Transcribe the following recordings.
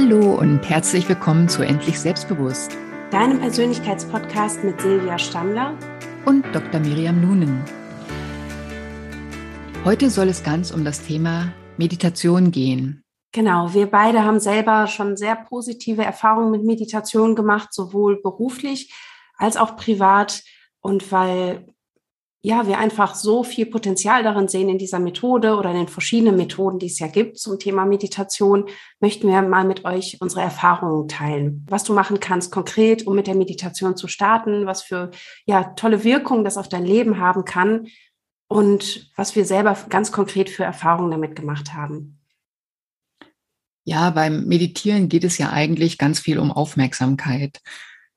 Hallo und herzlich willkommen zu Endlich Selbstbewusst, deinem Persönlichkeitspodcast mit Silvia Stammler und Dr. Miriam Nunen. Heute soll es ganz um das Thema Meditation gehen. Genau, wir beide haben selber schon sehr positive Erfahrungen mit Meditation gemacht, sowohl beruflich als auch privat. Und weil ja, wir einfach so viel Potenzial darin sehen in dieser Methode oder in den verschiedenen Methoden, die es ja gibt zum Thema Meditation, möchten wir mal mit euch unsere Erfahrungen teilen. Was du machen kannst konkret, um mit der Meditation zu starten, was für ja, tolle Wirkungen das auf dein Leben haben kann und was wir selber ganz konkret für Erfahrungen damit gemacht haben. Ja, beim Meditieren geht es ja eigentlich ganz viel um Aufmerksamkeit.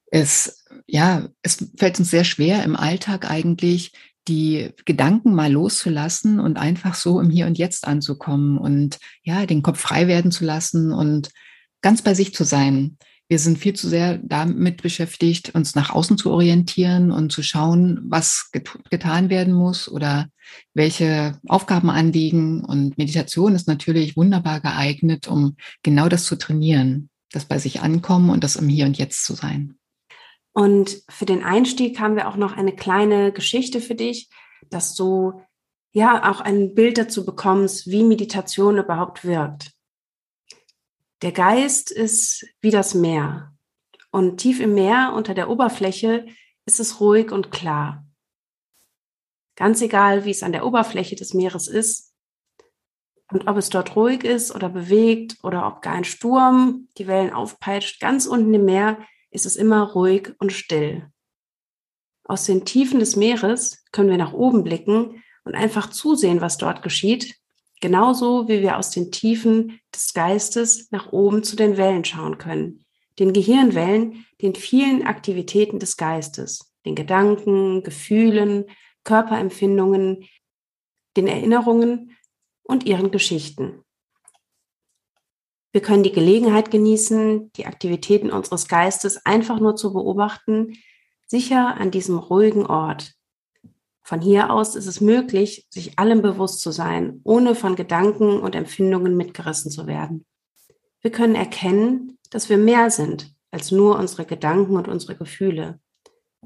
Es, ja, es fällt uns sehr schwer im Alltag eigentlich die Gedanken mal loszulassen und einfach so im Hier und Jetzt anzukommen und ja, den Kopf frei werden zu lassen und ganz bei sich zu sein. Wir sind viel zu sehr damit beschäftigt, uns nach außen zu orientieren und zu schauen, was get getan werden muss oder welche Aufgaben anliegen. Und Meditation ist natürlich wunderbar geeignet, um genau das zu trainieren, das bei sich ankommen und das im Hier und Jetzt zu sein. Und für den Einstieg haben wir auch noch eine kleine Geschichte für dich, dass du ja auch ein Bild dazu bekommst, wie Meditation überhaupt wirkt. Der Geist ist wie das Meer. Und tief im Meer unter der Oberfläche ist es ruhig und klar. Ganz egal, wie es an der Oberfläche des Meeres ist und ob es dort ruhig ist oder bewegt oder ob gar ein Sturm die Wellen aufpeitscht, ganz unten im Meer ist es immer ruhig und still. Aus den Tiefen des Meeres können wir nach oben blicken und einfach zusehen, was dort geschieht, genauso wie wir aus den Tiefen des Geistes nach oben zu den Wellen schauen können, den Gehirnwellen, den vielen Aktivitäten des Geistes, den Gedanken, Gefühlen, Körperempfindungen, den Erinnerungen und ihren Geschichten. Wir können die Gelegenheit genießen, die Aktivitäten unseres Geistes einfach nur zu beobachten, sicher an diesem ruhigen Ort. Von hier aus ist es möglich, sich allem bewusst zu sein, ohne von Gedanken und Empfindungen mitgerissen zu werden. Wir können erkennen, dass wir mehr sind als nur unsere Gedanken und unsere Gefühle,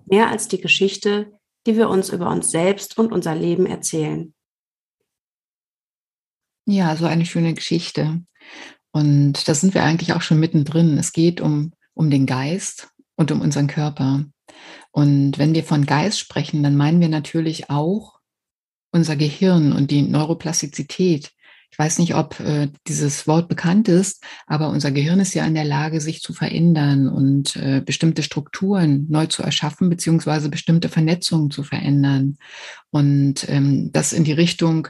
mehr als die Geschichte, die wir uns über uns selbst und unser Leben erzählen. Ja, so eine schöne Geschichte. Und da sind wir eigentlich auch schon mittendrin. Es geht um, um den Geist und um unseren Körper. Und wenn wir von Geist sprechen, dann meinen wir natürlich auch unser Gehirn und die Neuroplastizität. Ich weiß nicht, ob äh, dieses Wort bekannt ist, aber unser Gehirn ist ja in der Lage, sich zu verändern und äh, bestimmte Strukturen neu zu erschaffen, beziehungsweise bestimmte Vernetzungen zu verändern. Und ähm, das in die Richtung,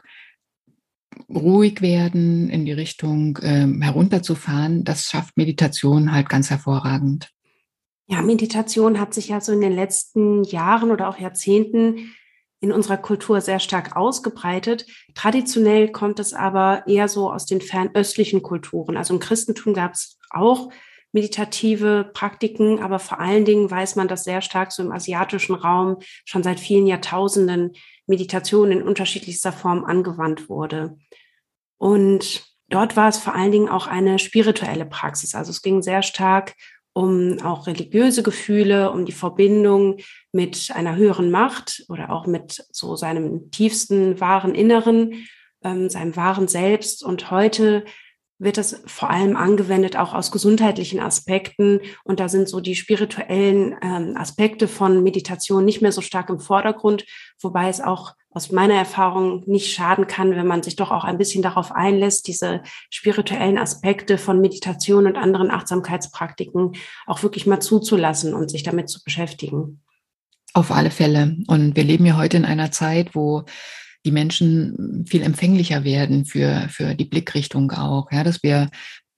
ruhig werden, in die Richtung ähm, herunterzufahren, das schafft Meditation halt ganz hervorragend. Ja, Meditation hat sich ja so in den letzten Jahren oder auch Jahrzehnten in unserer Kultur sehr stark ausgebreitet. Traditionell kommt es aber eher so aus den fernöstlichen Kulturen. Also im Christentum gab es auch meditative Praktiken, aber vor allen Dingen weiß man, dass sehr stark so im asiatischen Raum schon seit vielen Jahrtausenden Meditation in unterschiedlichster Form angewandt wurde. Und dort war es vor allen Dingen auch eine spirituelle Praxis. Also es ging sehr stark um auch religiöse Gefühle, um die Verbindung mit einer höheren Macht oder auch mit so seinem tiefsten wahren Inneren, ähm, seinem wahren Selbst. Und heute wird das vor allem angewendet auch aus gesundheitlichen Aspekten. Und da sind so die spirituellen ähm, Aspekte von Meditation nicht mehr so stark im Vordergrund, wobei es auch aus meiner Erfahrung nicht schaden kann, wenn man sich doch auch ein bisschen darauf einlässt, diese spirituellen Aspekte von Meditation und anderen Achtsamkeitspraktiken auch wirklich mal zuzulassen und sich damit zu beschäftigen. Auf alle Fälle. Und wir leben ja heute in einer Zeit, wo die Menschen viel empfänglicher werden für, für die Blickrichtung auch, ja, dass wir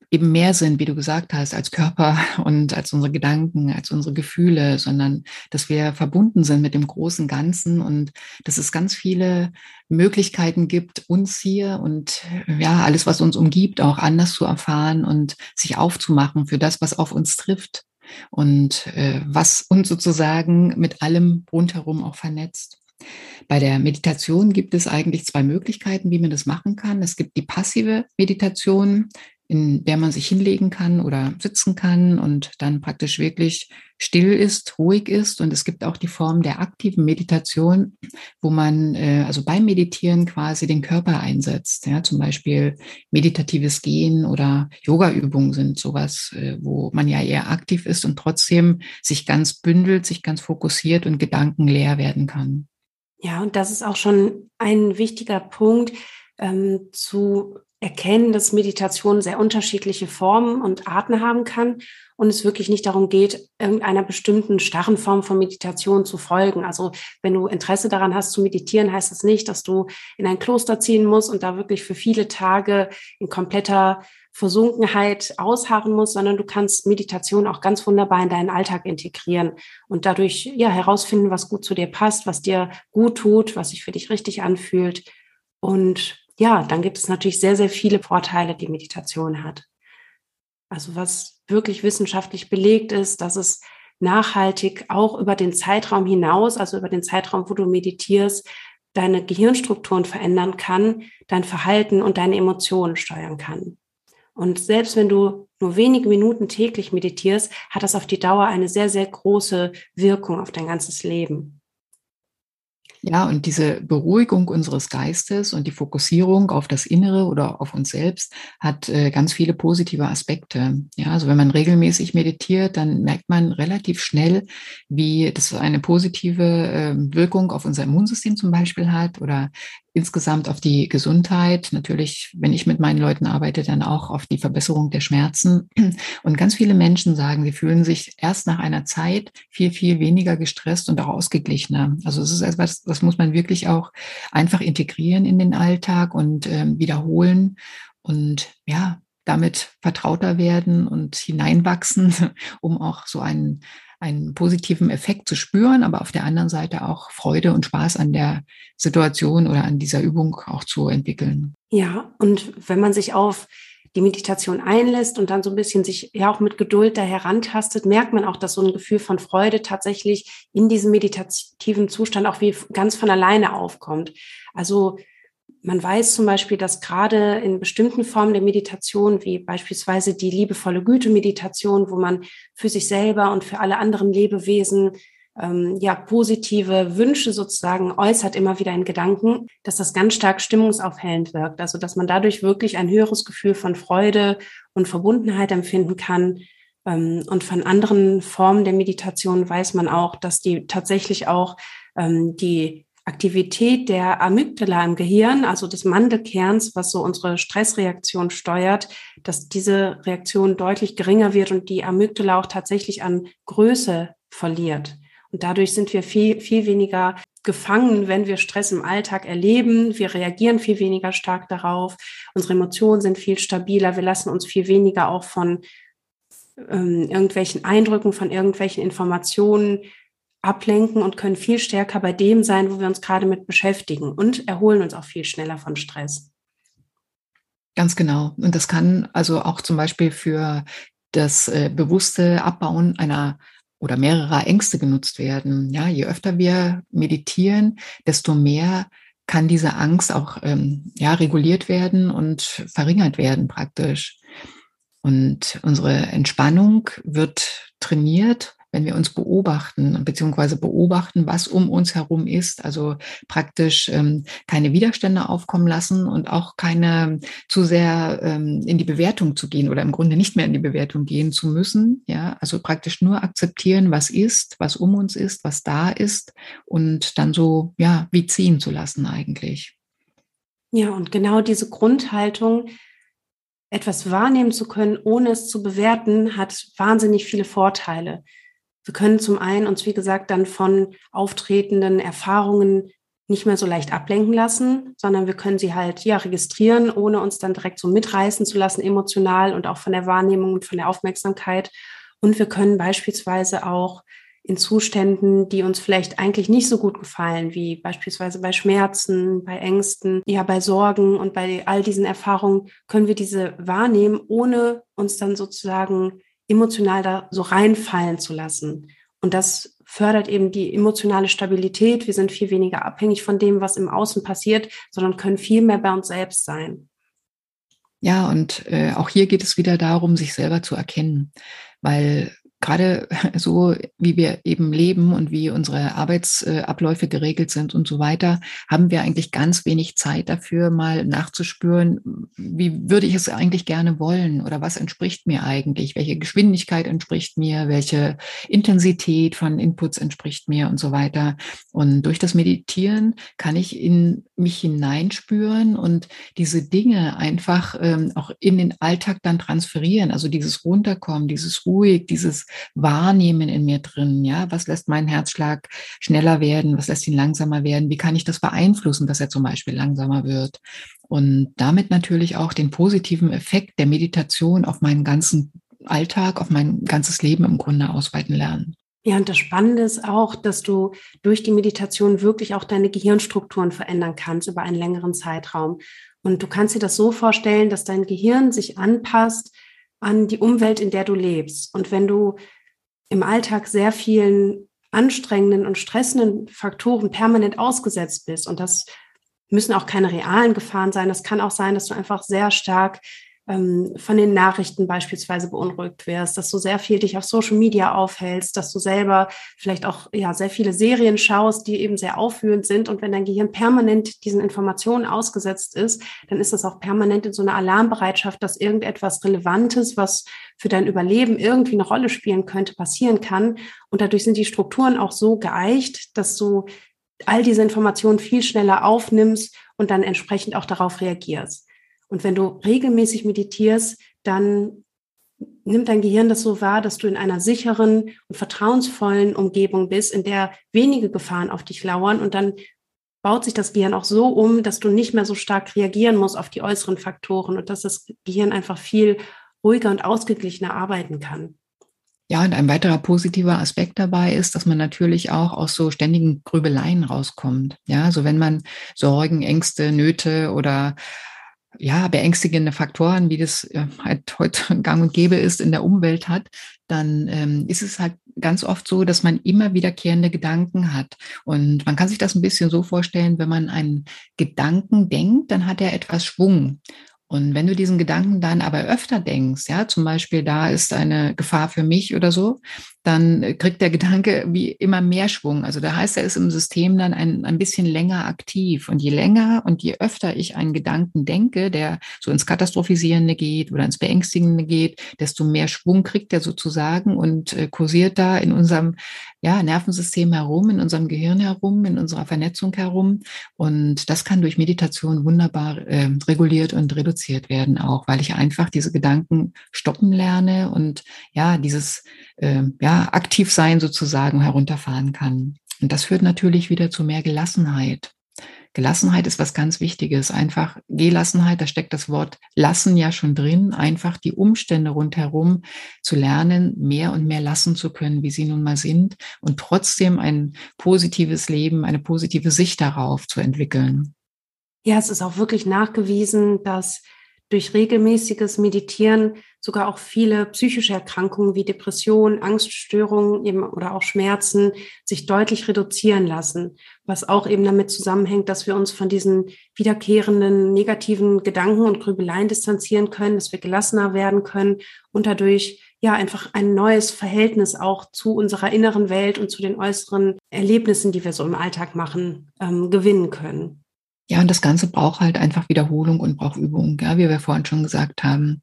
eben mehr sind, wie du gesagt hast, als Körper und als unsere Gedanken, als unsere Gefühle, sondern dass wir verbunden sind mit dem großen Ganzen und dass es ganz viele Möglichkeiten gibt, uns hier und ja, alles, was uns umgibt, auch anders zu erfahren und sich aufzumachen für das, was auf uns trifft und äh, was uns sozusagen mit allem rundherum auch vernetzt. Bei der Meditation gibt es eigentlich zwei Möglichkeiten, wie man das machen kann. Es gibt die passive Meditation, in der man sich hinlegen kann oder sitzen kann und dann praktisch wirklich still ist, ruhig ist. Und es gibt auch die Form der aktiven Meditation, wo man äh, also beim Meditieren quasi den Körper einsetzt. Ja, zum Beispiel meditatives Gehen oder Yoga-Übungen sind sowas, äh, wo man ja eher aktiv ist und trotzdem sich ganz bündelt, sich ganz fokussiert und gedankenleer werden kann. Ja, und das ist auch schon ein wichtiger Punkt ähm, zu erkennen, dass Meditation sehr unterschiedliche Formen und Arten haben kann und es wirklich nicht darum geht, irgendeiner bestimmten starren Form von Meditation zu folgen. Also wenn du Interesse daran hast zu meditieren, heißt das nicht, dass du in ein Kloster ziehen musst und da wirklich für viele Tage in kompletter Versunkenheit ausharren musst, sondern du kannst Meditation auch ganz wunderbar in deinen Alltag integrieren und dadurch ja herausfinden, was gut zu dir passt, was dir gut tut, was sich für dich richtig anfühlt und ja, dann gibt es natürlich sehr, sehr viele Vorteile, die Meditation hat. Also was wirklich wissenschaftlich belegt ist, dass es nachhaltig auch über den Zeitraum hinaus, also über den Zeitraum, wo du meditierst, deine Gehirnstrukturen verändern kann, dein Verhalten und deine Emotionen steuern kann. Und selbst wenn du nur wenige Minuten täglich meditierst, hat das auf die Dauer eine sehr, sehr große Wirkung auf dein ganzes Leben. Ja, und diese Beruhigung unseres Geistes und die Fokussierung auf das Innere oder auf uns selbst hat äh, ganz viele positive Aspekte. Ja, also wenn man regelmäßig meditiert, dann merkt man relativ schnell, wie das eine positive äh, Wirkung auf unser Immunsystem zum Beispiel hat oder insgesamt auf die Gesundheit. Natürlich, wenn ich mit meinen Leuten arbeite, dann auch auf die Verbesserung der Schmerzen. Und ganz viele Menschen sagen, sie fühlen sich erst nach einer Zeit viel, viel weniger gestresst und auch ausgeglichener. Also es ist etwas, das muss man wirklich auch einfach integrieren in den Alltag und ähm, wiederholen. Und ja, damit vertrauter werden und hineinwachsen, um auch so einen einen positiven Effekt zu spüren, aber auf der anderen Seite auch Freude und Spaß an der Situation oder an dieser Übung auch zu entwickeln. Ja, und wenn man sich auf die Meditation einlässt und dann so ein bisschen sich ja auch mit Geduld da herantastet, merkt man auch, dass so ein Gefühl von Freude tatsächlich in diesem meditativen Zustand auch wie ganz von alleine aufkommt. Also man weiß zum Beispiel, dass gerade in bestimmten Formen der Meditation, wie beispielsweise die liebevolle Güte-Meditation, wo man für sich selber und für alle anderen Lebewesen ähm, ja positive Wünsche sozusagen äußert, immer wieder in Gedanken, dass das ganz stark stimmungsaufhellend wirkt. Also dass man dadurch wirklich ein höheres Gefühl von Freude und Verbundenheit empfinden kann. Ähm, und von anderen Formen der Meditation weiß man auch, dass die tatsächlich auch ähm, die Aktivität der Amygdala im Gehirn, also des Mandelkerns, was so unsere Stressreaktion steuert, dass diese Reaktion deutlich geringer wird und die Amygdala auch tatsächlich an Größe verliert. Und dadurch sind wir viel, viel weniger gefangen, wenn wir Stress im Alltag erleben. Wir reagieren viel weniger stark darauf. Unsere Emotionen sind viel stabiler. Wir lassen uns viel weniger auch von ähm, irgendwelchen Eindrücken, von irgendwelchen Informationen ablenken und können viel stärker bei dem sein, wo wir uns gerade mit beschäftigen und erholen uns auch viel schneller von Stress. Ganz genau. Und das kann also auch zum Beispiel für das äh, bewusste Abbauen einer oder mehrerer Ängste genutzt werden. Ja, je öfter wir meditieren, desto mehr kann diese Angst auch ähm, ja, reguliert werden und verringert werden praktisch. Und unsere Entspannung wird trainiert wenn wir uns beobachten, beziehungsweise beobachten, was um uns herum ist, also praktisch ähm, keine Widerstände aufkommen lassen und auch keine zu sehr ähm, in die Bewertung zu gehen oder im Grunde nicht mehr in die Bewertung gehen zu müssen. Ja, also praktisch nur akzeptieren, was ist, was um uns ist, was da ist und dann so, ja, wie ziehen zu lassen eigentlich. Ja, und genau diese Grundhaltung, etwas wahrnehmen zu können, ohne es zu bewerten, hat wahnsinnig viele Vorteile. Wir können zum einen uns, wie gesagt, dann von auftretenden Erfahrungen nicht mehr so leicht ablenken lassen, sondern wir können sie halt ja registrieren, ohne uns dann direkt so mitreißen zu lassen, emotional und auch von der Wahrnehmung und von der Aufmerksamkeit. Und wir können beispielsweise auch in Zuständen, die uns vielleicht eigentlich nicht so gut gefallen, wie beispielsweise bei Schmerzen, bei Ängsten, ja, bei Sorgen und bei all diesen Erfahrungen, können wir diese wahrnehmen, ohne uns dann sozusagen emotional da so reinfallen zu lassen. Und das fördert eben die emotionale Stabilität. Wir sind viel weniger abhängig von dem, was im Außen passiert, sondern können viel mehr bei uns selbst sein. Ja, und äh, auch hier geht es wieder darum, sich selber zu erkennen, weil gerade so, wie wir eben leben und wie unsere Arbeitsabläufe geregelt sind und so weiter, haben wir eigentlich ganz wenig Zeit dafür, mal nachzuspüren, wie würde ich es eigentlich gerne wollen oder was entspricht mir eigentlich, welche Geschwindigkeit entspricht mir, welche Intensität von Inputs entspricht mir und so weiter. Und durch das Meditieren kann ich in mich hineinspüren und diese Dinge einfach ähm, auch in den Alltag dann transferieren. Also dieses Runterkommen, dieses ruhig, dieses Wahrnehmen in mir drin. Ja, was lässt meinen Herzschlag schneller werden? Was lässt ihn langsamer werden? Wie kann ich das beeinflussen, dass er zum Beispiel langsamer wird? Und damit natürlich auch den positiven Effekt der Meditation auf meinen ganzen Alltag, auf mein ganzes Leben im Grunde ausweiten lernen. Ja, und das Spannende ist auch, dass du durch die Meditation wirklich auch deine Gehirnstrukturen verändern kannst über einen längeren Zeitraum. Und du kannst dir das so vorstellen, dass dein Gehirn sich anpasst an die Umwelt, in der du lebst. Und wenn du im Alltag sehr vielen anstrengenden und stressenden Faktoren permanent ausgesetzt bist, und das müssen auch keine realen Gefahren sein, das kann auch sein, dass du einfach sehr stark ähm, von den Nachrichten beispielsweise beunruhigt wirst, dass du sehr viel dich auf Social Media aufhältst, dass du selber vielleicht auch ja sehr viele Serien schaust, die eben sehr aufwühlend sind. Und wenn dein Gehirn permanent diesen Informationen ausgesetzt ist, dann ist das auch permanent in so einer Alarmbereitschaft, dass irgendetwas Relevantes, was für dein Überleben irgendwie eine Rolle spielen könnte, passieren kann. Und dadurch sind die Strukturen auch so geeicht, dass du all diese Informationen viel schneller aufnimmst und dann entsprechend auch darauf reagierst. Und wenn du regelmäßig meditierst, dann nimmt dein Gehirn das so wahr, dass du in einer sicheren und vertrauensvollen Umgebung bist, in der wenige Gefahren auf dich lauern. Und dann baut sich das Gehirn auch so um, dass du nicht mehr so stark reagieren musst auf die äußeren Faktoren und dass das Gehirn einfach viel ruhiger und ausgeglichener arbeiten kann. Ja, und ein weiterer positiver Aspekt dabei ist, dass man natürlich auch aus so ständigen Grübeleien rauskommt. Ja, so also wenn man Sorgen, Ängste, Nöte oder ja, beängstigende Faktoren, wie das äh, halt heute gang und gäbe ist, in der Umwelt hat, dann ähm, ist es halt ganz oft so, dass man immer wiederkehrende Gedanken hat. Und man kann sich das ein bisschen so vorstellen, wenn man einen Gedanken denkt, dann hat er etwas Schwung. Und wenn du diesen Gedanken dann aber öfter denkst, ja, zum Beispiel da ist eine Gefahr für mich oder so, dann kriegt der Gedanke wie immer mehr Schwung. Also da heißt er ist im System dann ein, ein bisschen länger aktiv. Und je länger und je öfter ich einen Gedanken denke, der so ins Katastrophisierende geht oder ins Beängstigende geht, desto mehr Schwung kriegt er sozusagen und äh, kursiert da in unserem ja, Nervensystem herum, in unserem Gehirn herum, in unserer Vernetzung herum. Und das kann durch Meditation wunderbar äh, reguliert und reduziert werden, auch weil ich einfach diese Gedanken stoppen lerne und ja, dieses äh, ja, aktiv sein sozusagen herunterfahren kann. Und das führt natürlich wieder zu mehr Gelassenheit. Gelassenheit ist was ganz Wichtiges. Einfach Gelassenheit, da steckt das Wort lassen ja schon drin. Einfach die Umstände rundherum zu lernen, mehr und mehr lassen zu können, wie sie nun mal sind und trotzdem ein positives Leben, eine positive Sicht darauf zu entwickeln. Ja, es ist auch wirklich nachgewiesen, dass durch regelmäßiges Meditieren sogar auch viele psychische Erkrankungen wie Depressionen, Angststörungen eben oder auch Schmerzen sich deutlich reduzieren lassen, was auch eben damit zusammenhängt, dass wir uns von diesen wiederkehrenden negativen Gedanken und Grübeleien distanzieren können, dass wir gelassener werden können und dadurch ja einfach ein neues Verhältnis auch zu unserer inneren Welt und zu den äußeren Erlebnissen, die wir so im Alltag machen, ähm, gewinnen können. Ja, und das Ganze braucht halt einfach Wiederholung und braucht Übung, ja, wie wir vorhin schon gesagt haben.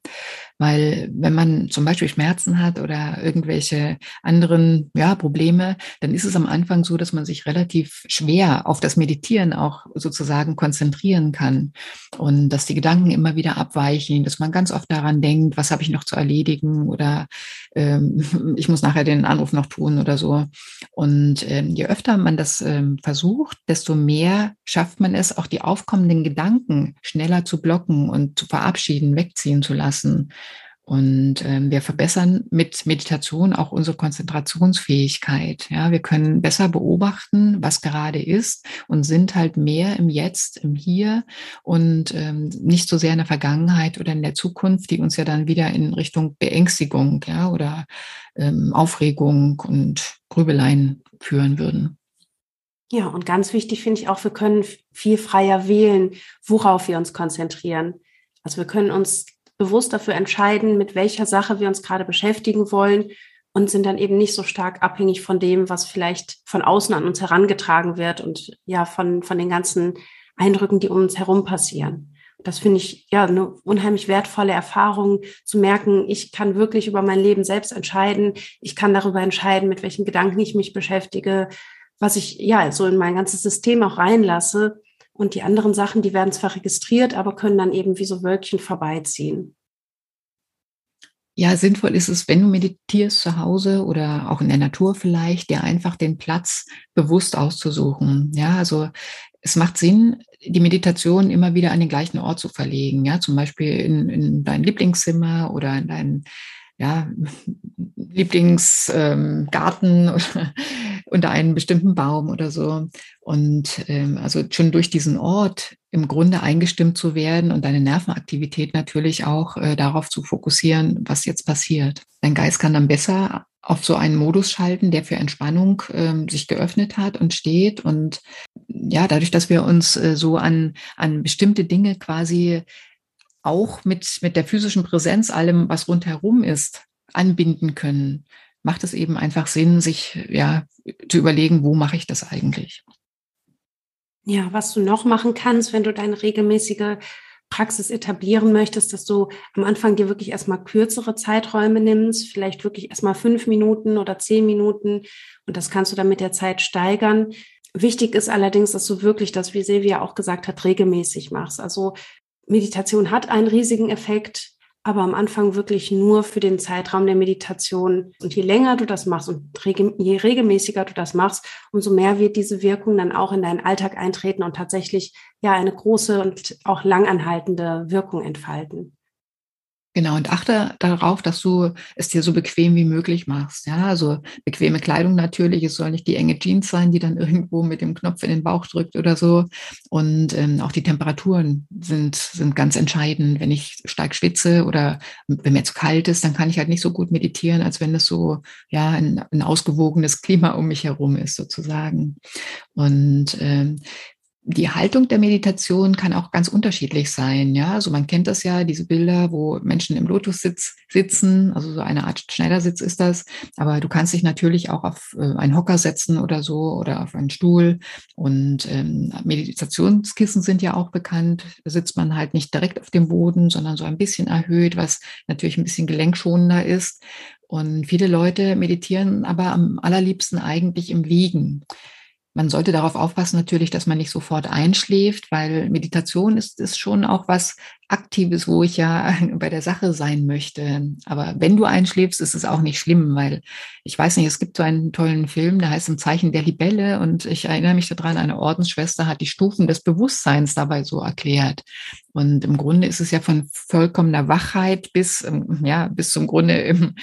Weil wenn man zum Beispiel Schmerzen hat oder irgendwelche anderen ja, Probleme, dann ist es am Anfang so, dass man sich relativ schwer auf das Meditieren auch sozusagen konzentrieren kann. Und dass die Gedanken immer wieder abweichen, dass man ganz oft daran denkt, was habe ich noch zu erledigen oder ähm, ich muss nachher den Anruf noch tun oder so. Und ähm, je öfter man das ähm, versucht, desto mehr schafft man es, auch die aufkommenden Gedanken schneller zu blocken und zu verabschieden, wegziehen zu lassen. Und ähm, wir verbessern mit Meditation auch unsere Konzentrationsfähigkeit. Ja, wir können besser beobachten, was gerade ist und sind halt mehr im Jetzt, im Hier und ähm, nicht so sehr in der Vergangenheit oder in der Zukunft, die uns ja dann wieder in Richtung Beängstigung, ja, oder ähm, Aufregung und Grübeleien führen würden. Ja, und ganz wichtig finde ich auch, wir können viel freier wählen, worauf wir uns konzentrieren. Also wir können uns bewusst dafür entscheiden, mit welcher Sache wir uns gerade beschäftigen wollen und sind dann eben nicht so stark abhängig von dem, was vielleicht von außen an uns herangetragen wird und ja, von, von den ganzen Eindrücken, die um uns herum passieren. Das finde ich ja eine unheimlich wertvolle Erfahrung zu merken, ich kann wirklich über mein Leben selbst entscheiden. Ich kann darüber entscheiden, mit welchen Gedanken ich mich beschäftige, was ich ja so in mein ganzes System auch reinlasse. Und die anderen Sachen, die werden zwar registriert, aber können dann eben wie so Wölkchen vorbeiziehen. Ja, sinnvoll ist es, wenn du meditierst zu Hause oder auch in der Natur vielleicht, dir einfach den Platz bewusst auszusuchen. Ja, also es macht Sinn, die Meditation immer wieder an den gleichen Ort zu verlegen. Ja, zum Beispiel in, in dein Lieblingszimmer oder in dein ja, Lieblingsgarten ähm, unter einem bestimmten Baum oder so. Und ähm, also schon durch diesen Ort im Grunde eingestimmt zu werden und deine Nervenaktivität natürlich auch äh, darauf zu fokussieren, was jetzt passiert. Dein Geist kann dann besser auf so einen Modus schalten, der für Entspannung ähm, sich geöffnet hat und steht. Und ja, dadurch, dass wir uns äh, so an, an bestimmte Dinge quasi auch mit, mit der physischen Präsenz, allem, was rundherum ist, anbinden können, macht es eben einfach Sinn, sich ja zu überlegen, wo mache ich das eigentlich? Ja, was du noch machen kannst, wenn du deine regelmäßige Praxis etablieren möchtest, dass du am Anfang dir wirklich erstmal kürzere Zeiträume nimmst, vielleicht wirklich erstmal fünf Minuten oder zehn Minuten und das kannst du dann mit der Zeit steigern. Wichtig ist allerdings, dass du wirklich das, wie Silvia auch gesagt hat, regelmäßig machst. Also Meditation hat einen riesigen Effekt, aber am Anfang wirklich nur für den Zeitraum der Meditation. Und je länger du das machst und je regelmäßiger du das machst, umso mehr wird diese Wirkung dann auch in deinen Alltag eintreten und tatsächlich ja eine große und auch langanhaltende Wirkung entfalten. Genau, und achte darauf, dass du es dir so bequem wie möglich machst. Ja, also bequeme Kleidung natürlich. Es soll nicht die enge Jeans sein, die dann irgendwo mit dem Knopf in den Bauch drückt oder so. Und ähm, auch die Temperaturen sind, sind ganz entscheidend. Wenn ich stark schwitze oder wenn mir zu kalt ist, dann kann ich halt nicht so gut meditieren, als wenn es so, ja, ein, ein ausgewogenes Klima um mich herum ist, sozusagen. Und ähm, die Haltung der Meditation kann auch ganz unterschiedlich sein. Ja, also man kennt das ja, diese Bilder, wo Menschen im Lotussitz sitzen, also so eine Art Schneidersitz ist das. Aber du kannst dich natürlich auch auf äh, einen Hocker setzen oder so oder auf einen Stuhl. Und ähm, Meditationskissen sind ja auch bekannt. Da sitzt man halt nicht direkt auf dem Boden, sondern so ein bisschen erhöht, was natürlich ein bisschen gelenkschonender ist. Und viele Leute meditieren aber am allerliebsten eigentlich im Liegen. Man sollte darauf aufpassen natürlich, dass man nicht sofort einschläft, weil Meditation ist, ist schon auch was Aktives, wo ich ja bei der Sache sein möchte. Aber wenn du einschläfst, ist es auch nicht schlimm, weil ich weiß nicht, es gibt so einen tollen Film, der heißt Im Zeichen der Libelle und ich erinnere mich daran, eine Ordensschwester hat die Stufen des Bewusstseins dabei so erklärt. Und im Grunde ist es ja von vollkommener Wachheit bis, ähm, ja, bis zum Grunde im,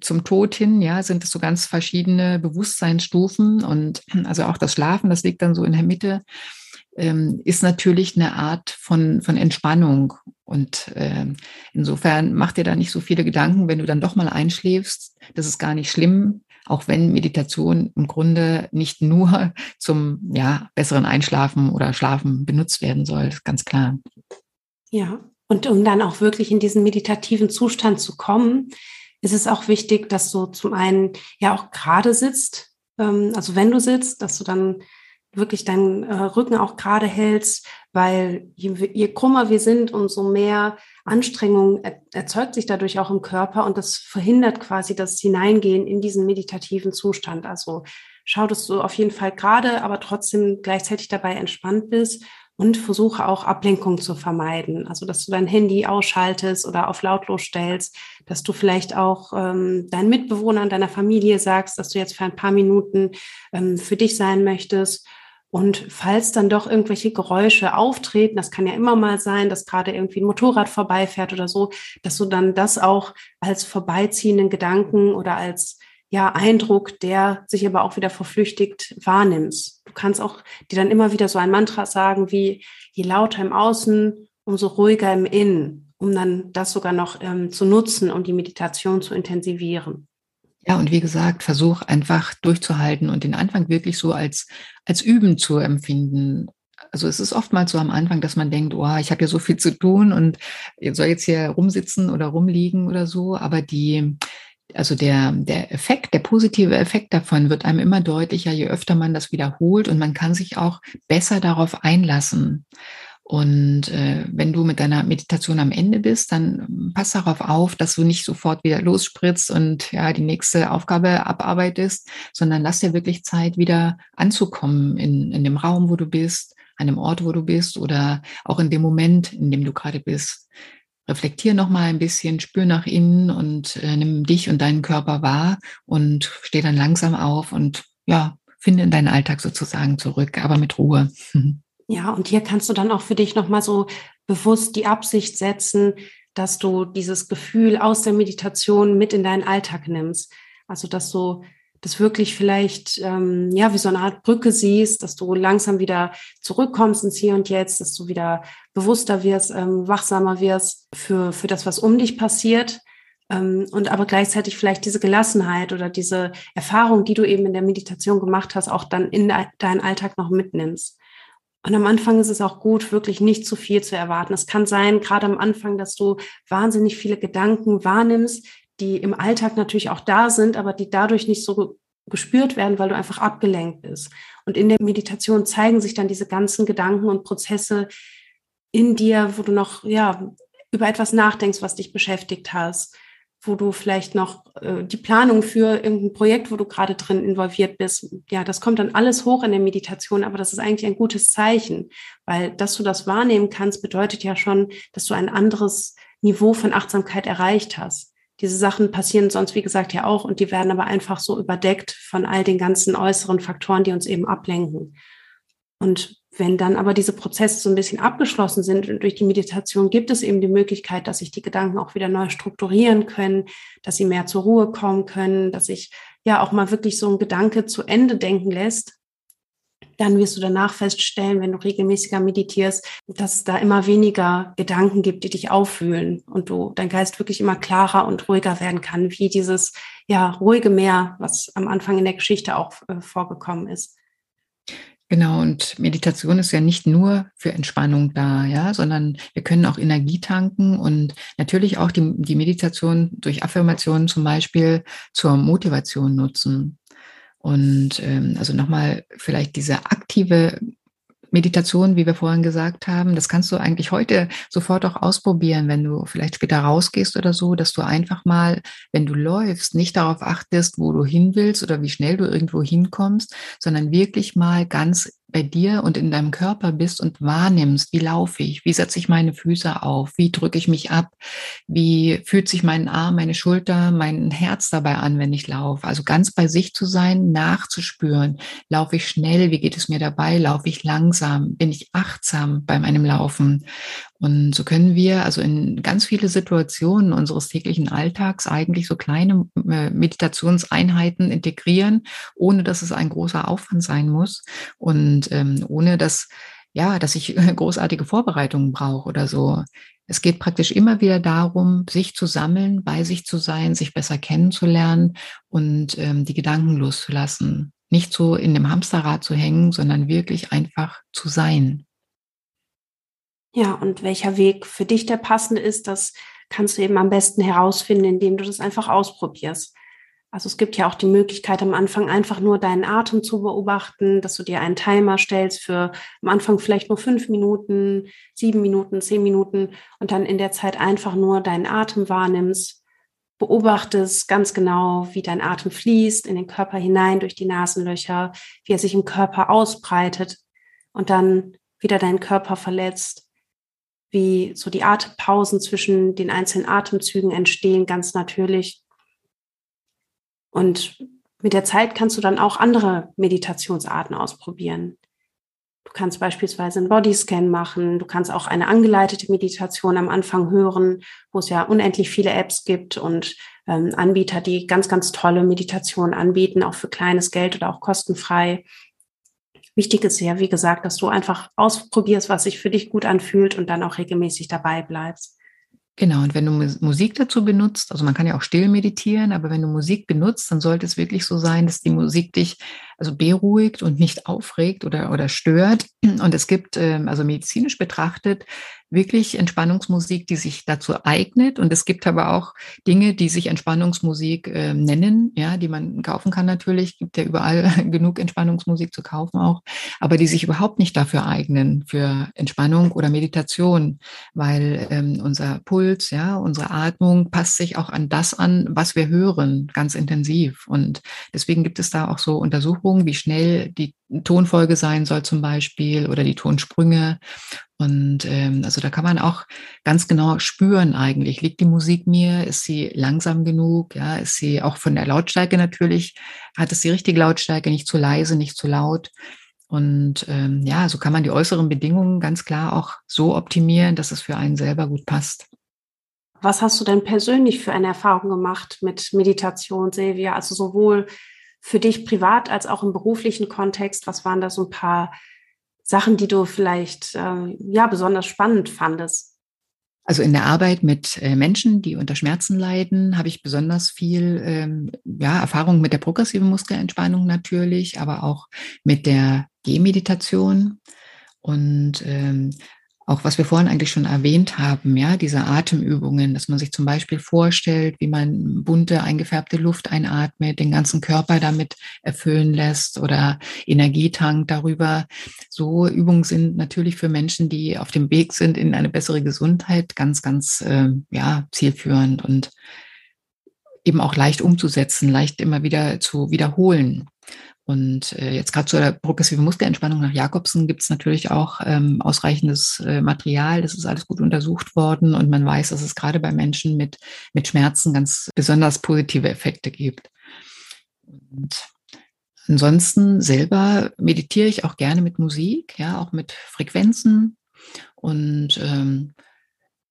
zum Tod hin, ja, sind es so ganz verschiedene Bewusstseinsstufen und also auch das Schlafen, das liegt dann so in der Mitte ähm, ist natürlich eine Art von, von Entspannung. Und äh, insofern mach dir da nicht so viele Gedanken, wenn du dann doch mal einschläfst. Das ist gar nicht schlimm, auch wenn Meditation im Grunde nicht nur zum ja, besseren Einschlafen oder Schlafen benutzt werden soll, ist ganz klar. Ja, und um dann auch wirklich in diesen meditativen Zustand zu kommen, ist es auch wichtig, dass du zum einen ja auch gerade sitzt. Ähm, also wenn du sitzt, dass du dann wirklich deinen äh, Rücken auch gerade hältst, weil je, je krummer wir sind, umso mehr Anstrengung er, erzeugt sich dadurch auch im Körper und das verhindert quasi das Hineingehen in diesen meditativen Zustand. Also schau, dass du auf jeden Fall gerade, aber trotzdem gleichzeitig dabei entspannt bist und versuche auch Ablenkung zu vermeiden. Also, dass du dein Handy ausschaltest oder auf lautlos stellst, dass du vielleicht auch ähm, deinen Mitbewohnern, deiner Familie sagst, dass du jetzt für ein paar Minuten ähm, für dich sein möchtest und falls dann doch irgendwelche Geräusche auftreten, das kann ja immer mal sein, dass gerade irgendwie ein Motorrad vorbeifährt oder so, dass du dann das auch als vorbeiziehenden Gedanken oder als ja, Eindruck, der sich aber auch wieder verflüchtigt, wahrnimmst. Du kannst auch dir dann immer wieder so ein Mantra sagen wie, je lauter im Außen, umso ruhiger im Innen, um dann das sogar noch ähm, zu nutzen, um die Meditation zu intensivieren. Ja, und wie gesagt, versuch einfach durchzuhalten und den Anfang wirklich so als, als Üben zu empfinden. also es ist oftmals so am Anfang, dass man denkt, oh, ich habe ja so viel zu tun und soll jetzt hier rumsitzen oder rumliegen oder so. Aber die, also der, der Effekt, der positive Effekt davon wird einem immer deutlicher, je öfter man das wiederholt und man kann sich auch besser darauf einlassen. Und äh, wenn du mit deiner Meditation am Ende bist, dann pass darauf auf, dass du nicht sofort wieder losspritzt und ja die nächste Aufgabe abarbeitest, sondern lass dir wirklich Zeit, wieder anzukommen in, in dem Raum, wo du bist, an dem Ort, wo du bist oder auch in dem Moment, in dem du gerade bist. Reflektier noch mal ein bisschen, spür nach innen und äh, nimm dich und deinen Körper wahr und steh dann langsam auf und ja, finde in deinen Alltag sozusagen zurück, aber mit Ruhe. Ja, und hier kannst du dann auch für dich nochmal so bewusst die Absicht setzen, dass du dieses Gefühl aus der Meditation mit in deinen Alltag nimmst. Also, dass du das wirklich vielleicht, ähm, ja, wie so eine Art Brücke siehst, dass du langsam wieder zurückkommst ins Hier und Jetzt, dass du wieder bewusster wirst, ähm, wachsamer wirst für, für das, was um dich passiert. Ähm, und aber gleichzeitig vielleicht diese Gelassenheit oder diese Erfahrung, die du eben in der Meditation gemacht hast, auch dann in deinen Alltag noch mitnimmst. Und am Anfang ist es auch gut, wirklich nicht zu viel zu erwarten. Es kann sein, gerade am Anfang, dass du wahnsinnig viele Gedanken wahrnimmst, die im Alltag natürlich auch da sind, aber die dadurch nicht so gespürt werden, weil du einfach abgelenkt bist. Und in der Meditation zeigen sich dann diese ganzen Gedanken und Prozesse in dir, wo du noch, ja, über etwas nachdenkst, was dich beschäftigt hast wo du vielleicht noch äh, die Planung für irgendein Projekt, wo du gerade drin involviert bist, ja, das kommt dann alles hoch in der Meditation, aber das ist eigentlich ein gutes Zeichen, weil dass du das wahrnehmen kannst, bedeutet ja schon, dass du ein anderes Niveau von Achtsamkeit erreicht hast. Diese Sachen passieren sonst, wie gesagt, ja auch und die werden aber einfach so überdeckt von all den ganzen äußeren Faktoren, die uns eben ablenken. Und wenn dann aber diese Prozesse so ein bisschen abgeschlossen sind und durch die Meditation gibt es eben die Möglichkeit, dass sich die Gedanken auch wieder neu strukturieren können, dass sie mehr zur Ruhe kommen können, dass sich ja auch mal wirklich so ein Gedanke zu Ende denken lässt, dann wirst du danach feststellen, wenn du regelmäßiger meditierst, dass es da immer weniger Gedanken gibt, die dich aufwühlen und du dein Geist wirklich immer klarer und ruhiger werden kann, wie dieses ja ruhige Meer, was am Anfang in der Geschichte auch äh, vorgekommen ist. Genau, und Meditation ist ja nicht nur für Entspannung da, ja, sondern wir können auch Energie tanken und natürlich auch die, die Meditation durch Affirmationen zum Beispiel zur Motivation nutzen. Und ähm, also nochmal vielleicht diese aktive Meditation, wie wir vorhin gesagt haben, das kannst du eigentlich heute sofort auch ausprobieren, wenn du vielleicht später rausgehst oder so, dass du einfach mal, wenn du läufst, nicht darauf achtest, wo du hin willst oder wie schnell du irgendwo hinkommst, sondern wirklich mal ganz bei dir und in deinem Körper bist und wahrnimmst, wie laufe ich, wie setze ich meine Füße auf, wie drücke ich mich ab, wie fühlt sich mein Arm, meine Schulter, mein Herz dabei an, wenn ich laufe. Also ganz bei sich zu sein, nachzuspüren. Laufe ich schnell, wie geht es mir dabei, laufe ich langsam, bin ich achtsam bei meinem Laufen. Und so können wir also in ganz viele Situationen unseres täglichen Alltags eigentlich so kleine äh, Meditationseinheiten integrieren, ohne dass es ein großer Aufwand sein muss und ähm, ohne dass ja, dass ich großartige Vorbereitungen brauche oder so. Es geht praktisch immer wieder darum, sich zu sammeln, bei sich zu sein, sich besser kennenzulernen und ähm, die Gedanken loszulassen. Nicht so in dem Hamsterrad zu hängen, sondern wirklich einfach zu sein. Ja, und welcher Weg für dich der passende ist, das kannst du eben am besten herausfinden, indem du das einfach ausprobierst. Also es gibt ja auch die Möglichkeit, am Anfang einfach nur deinen Atem zu beobachten, dass du dir einen Timer stellst für am Anfang vielleicht nur fünf Minuten, sieben Minuten, zehn Minuten und dann in der Zeit einfach nur deinen Atem wahrnimmst, beobachtest ganz genau, wie dein Atem fließt in den Körper hinein durch die Nasenlöcher, wie er sich im Körper ausbreitet und dann wieder deinen Körper verletzt wie so die Atempausen zwischen den einzelnen Atemzügen entstehen, ganz natürlich. Und mit der Zeit kannst du dann auch andere Meditationsarten ausprobieren. Du kannst beispielsweise einen Bodyscan machen. Du kannst auch eine angeleitete Meditation am Anfang hören, wo es ja unendlich viele Apps gibt und ähm, Anbieter, die ganz, ganz tolle Meditationen anbieten, auch für kleines Geld oder auch kostenfrei. Wichtig ist ja, wie gesagt, dass du einfach ausprobierst, was sich für dich gut anfühlt und dann auch regelmäßig dabei bleibst. Genau, und wenn du Musik dazu benutzt, also man kann ja auch still meditieren, aber wenn du Musik benutzt, dann sollte es wirklich so sein, dass die Musik dich also beruhigt und nicht aufregt oder, oder stört. Und es gibt, ähm, also medizinisch betrachtet, wirklich Entspannungsmusik, die sich dazu eignet. Und es gibt aber auch Dinge, die sich Entspannungsmusik äh, nennen, ja, die man kaufen kann natürlich. Gibt ja überall genug Entspannungsmusik zu kaufen auch, aber die sich überhaupt nicht dafür eignen, für Entspannung oder Meditation, weil ähm, unser Puls, ja, unsere Atmung passt sich auch an das an, was wir hören, ganz intensiv. Und deswegen gibt es da auch so Untersuchungen, wie schnell die Tonfolge sein soll zum Beispiel oder die Tonsprünge. Und ähm, also da kann man auch ganz genau spüren eigentlich, liegt die Musik mir, ist sie langsam genug, ja, ist sie auch von der Lautstärke natürlich, hat es die richtige Lautstärke, nicht zu leise, nicht zu laut. Und ähm, ja, so kann man die äußeren Bedingungen ganz klar auch so optimieren, dass es für einen selber gut passt. Was hast du denn persönlich für eine Erfahrung gemacht mit Meditation, Silvia? Also sowohl für dich privat als auch im beruflichen Kontext? Was waren da so ein paar Sachen, die du vielleicht äh, ja besonders spannend fandest? Also in der Arbeit mit äh, Menschen, die unter Schmerzen leiden, habe ich besonders viel ähm, ja, Erfahrung mit der progressiven Muskelentspannung natürlich, aber auch mit der Gehmeditation. Und ähm, auch was wir vorhin eigentlich schon erwähnt haben, ja, diese Atemübungen, dass man sich zum Beispiel vorstellt, wie man bunte, eingefärbte Luft einatmet, den ganzen Körper damit erfüllen lässt oder Energietank darüber. So Übungen sind natürlich für Menschen, die auf dem Weg sind in eine bessere Gesundheit, ganz, ganz, äh, ja, zielführend und eben auch leicht umzusetzen, leicht immer wieder zu wiederholen. Und äh, jetzt gerade zur progressiven Muskelentspannung nach Jakobsen gibt es natürlich auch ähm, ausreichendes äh, Material. Das ist alles gut untersucht worden und man weiß, dass es gerade bei Menschen mit, mit Schmerzen ganz besonders positive Effekte gibt. Und ansonsten selber meditiere ich auch gerne mit Musik, ja, auch mit Frequenzen und ähm,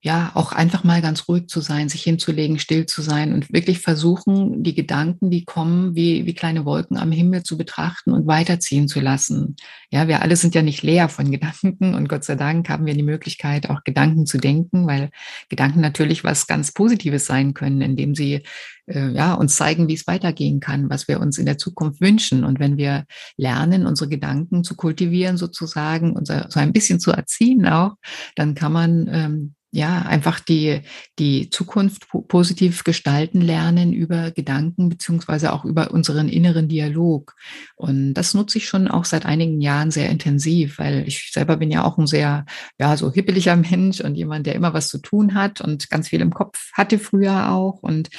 ja, auch einfach mal ganz ruhig zu sein, sich hinzulegen, still zu sein und wirklich versuchen, die Gedanken, die kommen, wie, wie kleine Wolken am Himmel zu betrachten und weiterziehen zu lassen. Ja, wir alle sind ja nicht leer von Gedanken und Gott sei Dank haben wir die Möglichkeit, auch Gedanken zu denken, weil Gedanken natürlich was ganz Positives sein können, indem sie äh, ja, uns zeigen, wie es weitergehen kann, was wir uns in der Zukunft wünschen. Und wenn wir lernen, unsere Gedanken zu kultivieren sozusagen und so ein bisschen zu erziehen auch, dann kann man ähm, ja, einfach die, die Zukunft positiv gestalten lernen über Gedanken beziehungsweise auch über unseren inneren Dialog. Und das nutze ich schon auch seit einigen Jahren sehr intensiv, weil ich selber bin ja auch ein sehr, ja, so hippeliger Mensch und jemand, der immer was zu tun hat und ganz viel im Kopf hatte früher auch. Und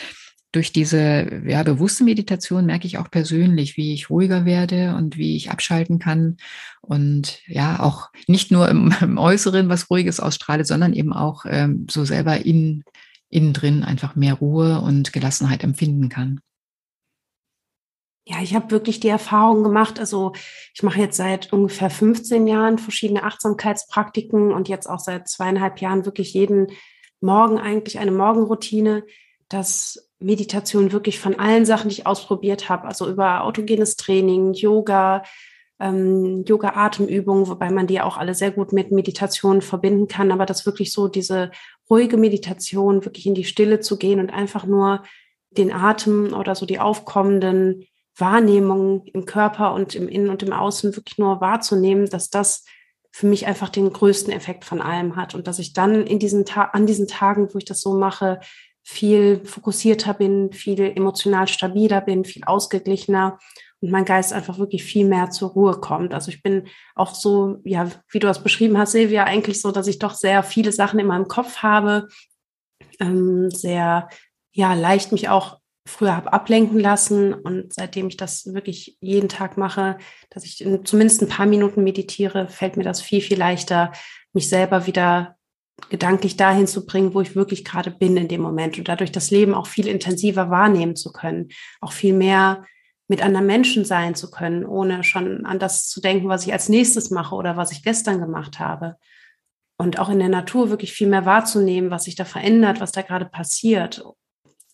durch diese ja, bewusste Meditation merke ich auch persönlich, wie ich ruhiger werde und wie ich abschalten kann und ja, auch nicht nur im, im Äußeren was Ruhiges ausstrahle, sondern eben auch ähm, so selber in, innen drin einfach mehr Ruhe und Gelassenheit empfinden kann. Ja, ich habe wirklich die Erfahrung gemacht. Also ich mache jetzt seit ungefähr 15 Jahren verschiedene Achtsamkeitspraktiken und jetzt auch seit zweieinhalb Jahren wirklich jeden Morgen eigentlich eine Morgenroutine, dass Meditation wirklich von allen Sachen, die ich ausprobiert habe, also über autogenes Training, Yoga, ähm, Yoga-Atemübungen, wobei man die auch alle sehr gut mit Meditation verbinden kann, aber das wirklich so diese ruhige Meditation, wirklich in die Stille zu gehen und einfach nur den Atem oder so die aufkommenden Wahrnehmungen im Körper und im Innen und im Außen wirklich nur wahrzunehmen, dass das für mich einfach den größten Effekt von allem hat. Und dass ich dann in diesen Ta an diesen Tagen, wo ich das so mache, viel fokussierter bin, viel emotional stabiler bin, viel ausgeglichener und mein Geist einfach wirklich viel mehr zur Ruhe kommt. Also ich bin auch so, ja, wie du das beschrieben hast, Silvia, eigentlich so, dass ich doch sehr viele Sachen in meinem Kopf habe, ähm, sehr, ja, leicht mich auch früher habe ablenken lassen und seitdem ich das wirklich jeden Tag mache, dass ich zumindest ein paar Minuten meditiere, fällt mir das viel, viel leichter, mich selber wieder gedanklich dahin zu bringen, wo ich wirklich gerade bin in dem Moment und dadurch das Leben auch viel intensiver wahrnehmen zu können, auch viel mehr mit anderen Menschen sein zu können, ohne schon an das zu denken, was ich als nächstes mache oder was ich gestern gemacht habe. Und auch in der Natur wirklich viel mehr wahrzunehmen, was sich da verändert, was da gerade passiert.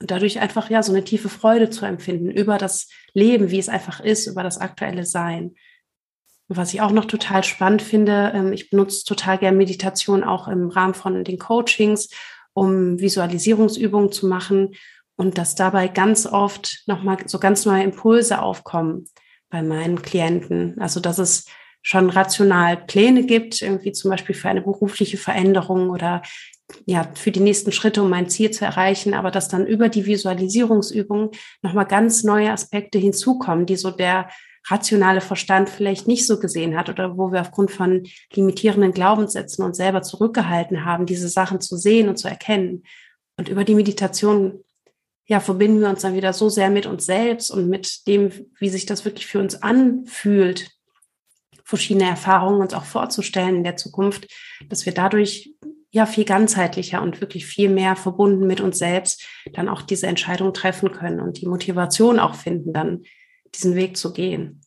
Und dadurch einfach ja so eine tiefe Freude zu empfinden über das Leben, wie es einfach ist, über das aktuelle Sein. Was ich auch noch total spannend finde, ähm, ich benutze total gern Meditation auch im Rahmen von den Coachings, um Visualisierungsübungen zu machen und dass dabei ganz oft nochmal so ganz neue Impulse aufkommen, bei meinen Klienten. Also, dass es schon rational Pläne gibt, irgendwie zum Beispiel für eine berufliche Veränderung oder ja, für die nächsten Schritte, um mein Ziel zu erreichen, aber dass dann über die Visualisierungsübung nochmal ganz neue Aspekte hinzukommen, die so der rationale Verstand vielleicht nicht so gesehen hat oder wo wir aufgrund von limitierenden Glaubenssätzen uns selber zurückgehalten haben, diese Sachen zu sehen und zu erkennen. Und über die Meditation, ja, verbinden wir uns dann wieder so sehr mit uns selbst und mit dem, wie sich das wirklich für uns anfühlt, verschiedene Erfahrungen uns auch vorzustellen in der Zukunft, dass wir dadurch ja viel ganzheitlicher und wirklich viel mehr verbunden mit uns selbst dann auch diese Entscheidung treffen können und die Motivation auch finden, dann diesen Weg zu gehen.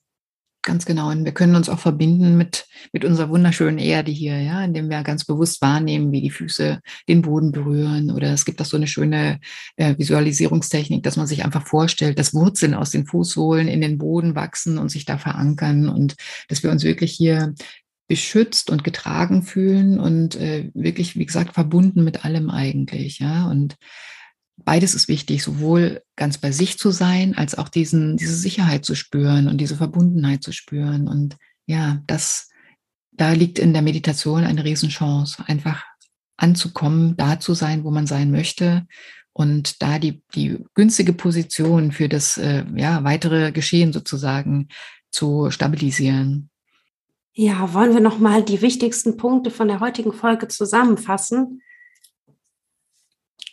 Ganz genau. Und wir können uns auch verbinden mit, mit unserer wunderschönen Erde hier, ja, indem wir ganz bewusst wahrnehmen, wie die Füße den Boden berühren. Oder es gibt auch so eine schöne äh, Visualisierungstechnik, dass man sich einfach vorstellt, dass Wurzeln aus den Fußsohlen in den Boden wachsen und sich da verankern und dass wir uns wirklich hier beschützt und getragen fühlen und äh, wirklich, wie gesagt, verbunden mit allem eigentlich, ja. Und beides ist wichtig, sowohl ganz bei sich zu sein, als auch diesen, diese Sicherheit zu spüren und diese Verbundenheit zu spüren. Und ja, das, da liegt in der Meditation eine Riesenchance, einfach anzukommen, da zu sein, wo man sein möchte und da die, die günstige Position für das äh, ja, weitere Geschehen sozusagen zu stabilisieren. Ja, wollen wir nochmal die wichtigsten Punkte von der heutigen Folge zusammenfassen?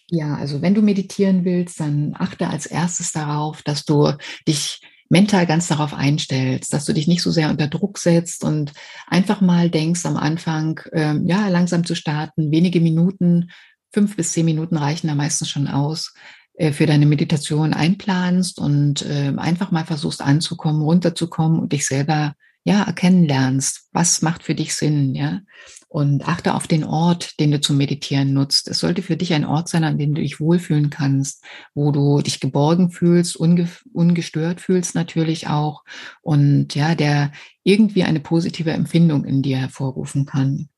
Ja, also wenn du meditieren willst, dann achte als erstes darauf, dass du dich mental ganz darauf einstellst, dass du dich nicht so sehr unter Druck setzt und einfach mal denkst am Anfang, ähm, ja, langsam zu starten, wenige Minuten, fünf bis zehn Minuten reichen da meistens schon aus, äh, für deine Meditation einplanst und äh, einfach mal versuchst anzukommen, runterzukommen und dich selber ja erkennen lernst, was macht für dich Sinn, ja und achte auf den Ort, den du zum Meditieren nutzt. Es sollte für dich ein Ort sein, an dem du dich wohlfühlen kannst, wo du dich geborgen fühlst, unge ungestört fühlst natürlich auch und ja, der irgendwie eine positive Empfindung in dir hervorrufen kann.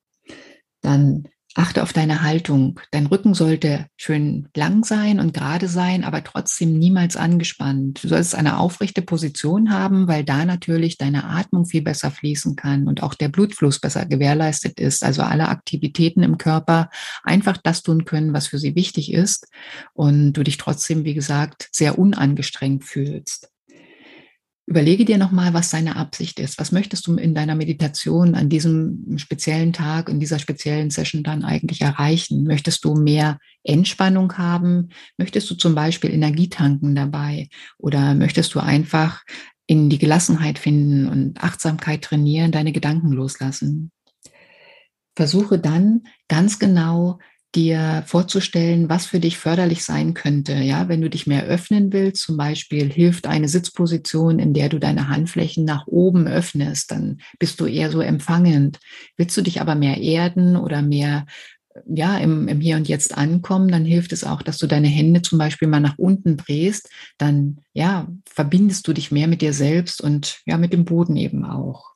Dann Achte auf deine Haltung. Dein Rücken sollte schön lang sein und gerade sein, aber trotzdem niemals angespannt. Du sollst eine aufrechte Position haben, weil da natürlich deine Atmung viel besser fließen kann und auch der Blutfluss besser gewährleistet ist. Also alle Aktivitäten im Körper einfach das tun können, was für sie wichtig ist und du dich trotzdem, wie gesagt, sehr unangestrengt fühlst. Überlege dir nochmal, was deine Absicht ist. Was möchtest du in deiner Meditation an diesem speziellen Tag, in dieser speziellen Session dann eigentlich erreichen? Möchtest du mehr Entspannung haben? Möchtest du zum Beispiel Energie tanken dabei? Oder möchtest du einfach in die Gelassenheit finden und Achtsamkeit trainieren, deine Gedanken loslassen? Versuche dann ganz genau dir vorzustellen, was für dich förderlich sein könnte. Ja, wenn du dich mehr öffnen willst, zum Beispiel hilft eine Sitzposition, in der du deine Handflächen nach oben öffnest, dann bist du eher so empfangend. Willst du dich aber mehr erden oder mehr ja, im, im Hier und Jetzt ankommen, dann hilft es auch, dass du deine Hände zum Beispiel mal nach unten drehst. Dann, ja, verbindest du dich mehr mit dir selbst und ja, mit dem Boden eben auch.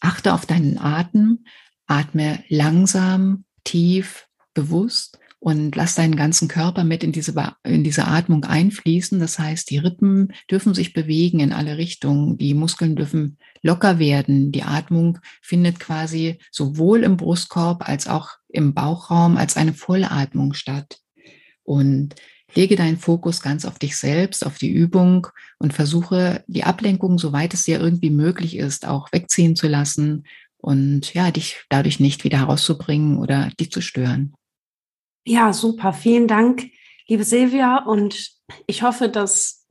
Achte auf deinen Atem. Atme langsam, tief, bewusst und lass deinen ganzen Körper mit in diese, in diese Atmung einfließen. Das heißt, die Rippen dürfen sich bewegen in alle Richtungen. Die Muskeln dürfen locker werden. Die Atmung findet quasi sowohl im Brustkorb als auch im Bauchraum als eine Vollatmung statt. Und lege deinen Fokus ganz auf dich selbst, auf die Übung und versuche die Ablenkung, soweit es dir irgendwie möglich ist, auch wegziehen zu lassen und ja, dich dadurch nicht wieder herauszubringen oder dich zu stören. Ja, super. Vielen Dank, liebe Silvia. Und ich hoffe, dass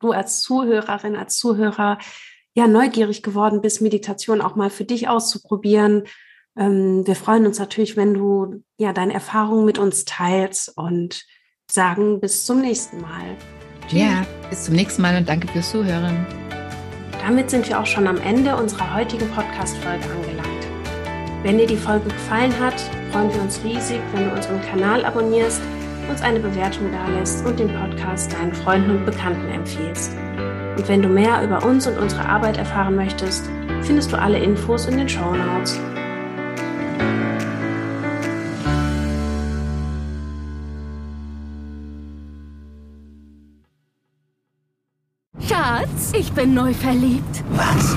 du als Zuhörerin, als Zuhörer ja neugierig geworden bist, Meditation auch mal für dich auszuprobieren. Ähm, wir freuen uns natürlich, wenn du ja deine Erfahrungen mit uns teilst und sagen bis zum nächsten Mal. Tschüss. Ja, bis zum nächsten Mal und danke fürs Zuhören. Damit sind wir auch schon am Ende unserer heutigen Podcast-Folge angelangt. Wenn dir die Folge gefallen hat, freuen wir uns riesig, wenn du unseren Kanal abonnierst, uns eine Bewertung dalässt und den Podcast deinen Freunden und Bekannten empfiehlst. Und wenn du mehr über uns und unsere Arbeit erfahren möchtest, findest du alle Infos in den Show Notes. Schatz Schatz, ich bin neu verliebt. Was?